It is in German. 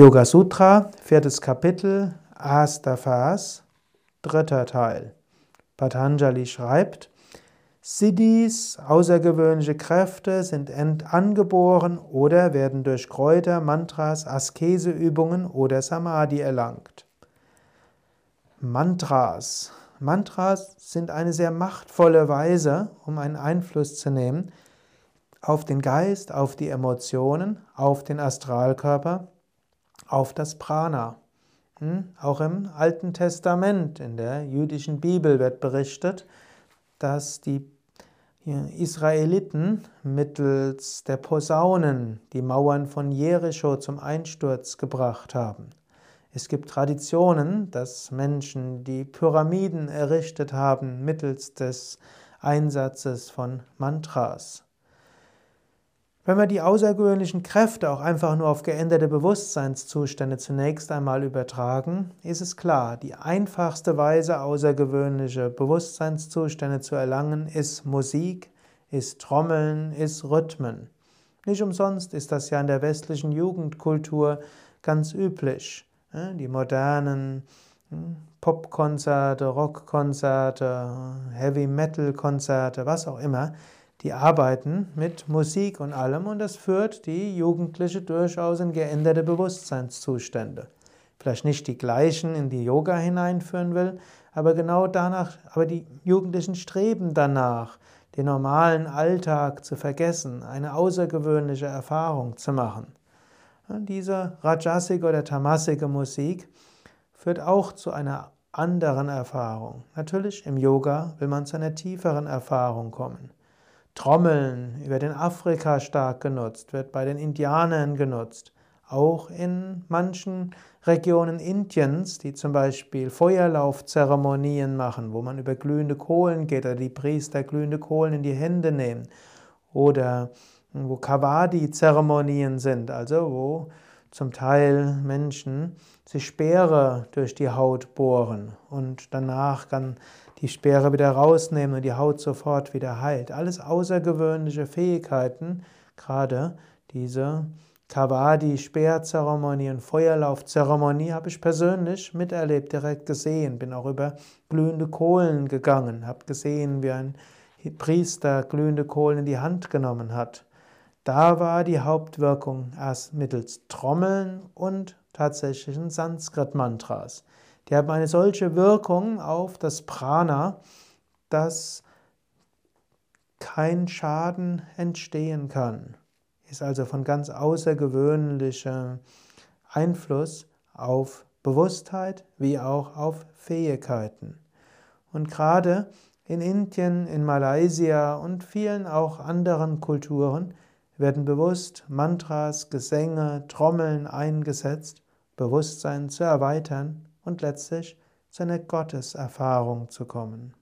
Yoga Sutra, viertes Kapitel, Vers, dritter Teil. Patanjali schreibt, Siddhis, außergewöhnliche Kräfte, sind angeboren oder werden durch Kräuter, Mantras, Askeseübungen oder Samadhi erlangt. Mantras. Mantras sind eine sehr machtvolle Weise, um einen Einfluss zu nehmen auf den Geist, auf die Emotionen, auf den Astralkörper auf das Prana. Hm? Auch im Alten Testament, in der jüdischen Bibel wird berichtet, dass die Israeliten mittels der Posaunen die Mauern von Jericho zum Einsturz gebracht haben. Es gibt Traditionen, dass Menschen die Pyramiden errichtet haben mittels des Einsatzes von Mantras. Wenn wir die außergewöhnlichen Kräfte auch einfach nur auf geänderte Bewusstseinszustände zunächst einmal übertragen, ist es klar, die einfachste Weise, außergewöhnliche Bewusstseinszustände zu erlangen, ist Musik, ist Trommeln, ist Rhythmen. Nicht umsonst ist das ja in der westlichen Jugendkultur ganz üblich. Die modernen hm, Popkonzerte, Rockkonzerte, Heavy-Metal-Konzerte, was auch immer, die arbeiten mit Musik und allem und das führt die Jugendliche durchaus in geänderte Bewusstseinszustände. Vielleicht nicht die gleichen in die Yoga hineinführen will, aber genau danach, aber die Jugendlichen streben danach, den normalen Alltag zu vergessen, eine außergewöhnliche Erfahrung zu machen. Diese Rajasik oder Tamasike Musik führt auch zu einer anderen Erfahrung. Natürlich im Yoga will man zu einer tieferen Erfahrung kommen. Trommeln wird in Afrika stark genutzt, wird bei den Indianern genutzt. Auch in manchen Regionen Indiens, die zum Beispiel Feuerlaufzeremonien machen, wo man über glühende Kohlen geht oder die Priester glühende Kohlen in die Hände nehmen. Oder wo Kavadi-Zeremonien sind, also wo zum Teil Menschen sich Speere durch die Haut bohren und danach kann die Speere wieder rausnehmen und die Haut sofort wieder heilt. Alles außergewöhnliche Fähigkeiten, gerade diese Kavadi-Speerzeremonie und Feuerlaufzeremonie habe ich persönlich miterlebt, direkt gesehen, bin auch über glühende Kohlen gegangen, habe gesehen, wie ein Priester glühende Kohlen in die Hand genommen hat. Da war die Hauptwirkung erst mittels Trommeln und tatsächlichen Sanskrit-Mantras. Die haben eine solche Wirkung auf das Prana, dass kein Schaden entstehen kann. Ist also von ganz außergewöhnlichem Einfluss auf Bewusstheit wie auch auf Fähigkeiten. Und gerade in Indien, in Malaysia und vielen auch anderen Kulturen werden bewusst Mantras, Gesänge, Trommeln eingesetzt, Bewusstsein zu erweitern und letztlich zu einer Gotteserfahrung zu kommen.